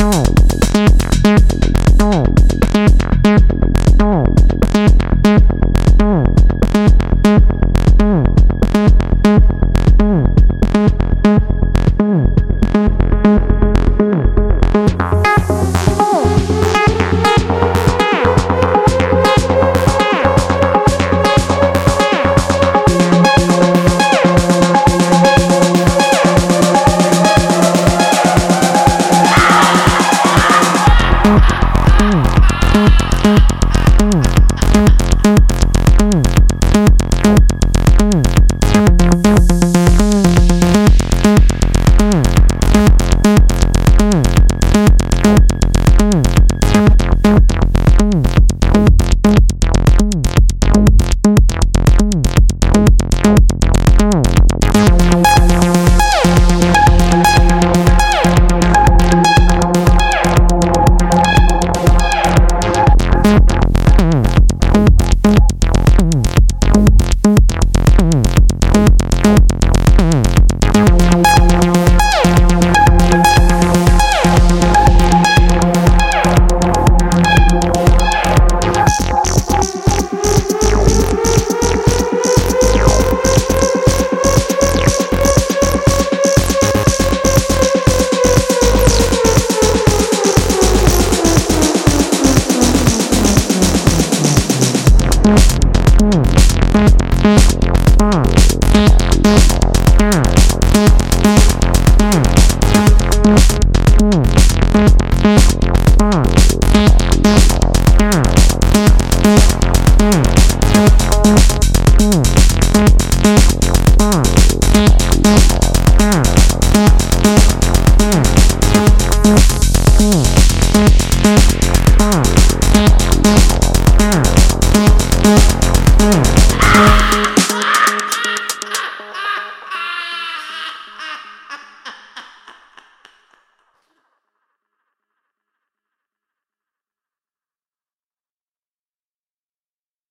Oh.